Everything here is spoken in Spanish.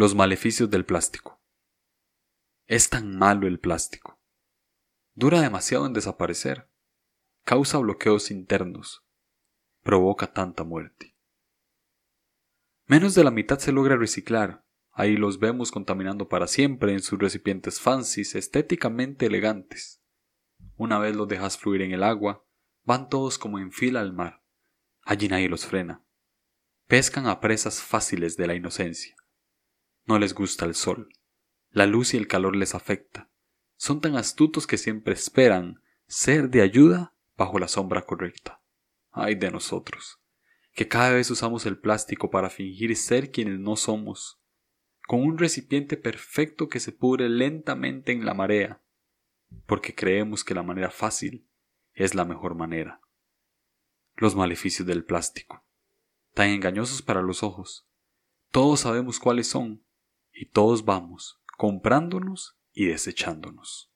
Los maleficios del plástico. Es tan malo el plástico. Dura demasiado en desaparecer. Causa bloqueos internos. Provoca tanta muerte. Menos de la mitad se logra reciclar. Ahí los vemos contaminando para siempre en sus recipientes fancies, estéticamente elegantes. Una vez los dejas fluir en el agua, van todos como en fila al mar. Allí nadie los frena. Pescan a presas fáciles de la inocencia. No les gusta el sol. La luz y el calor les afecta. Son tan astutos que siempre esperan ser de ayuda bajo la sombra correcta. Ay de nosotros, que cada vez usamos el plástico para fingir ser quienes no somos, con un recipiente perfecto que se pudre lentamente en la marea, porque creemos que la manera fácil es la mejor manera. Los maleficios del plástico, tan engañosos para los ojos. Todos sabemos cuáles son, y todos vamos comprándonos y desechándonos.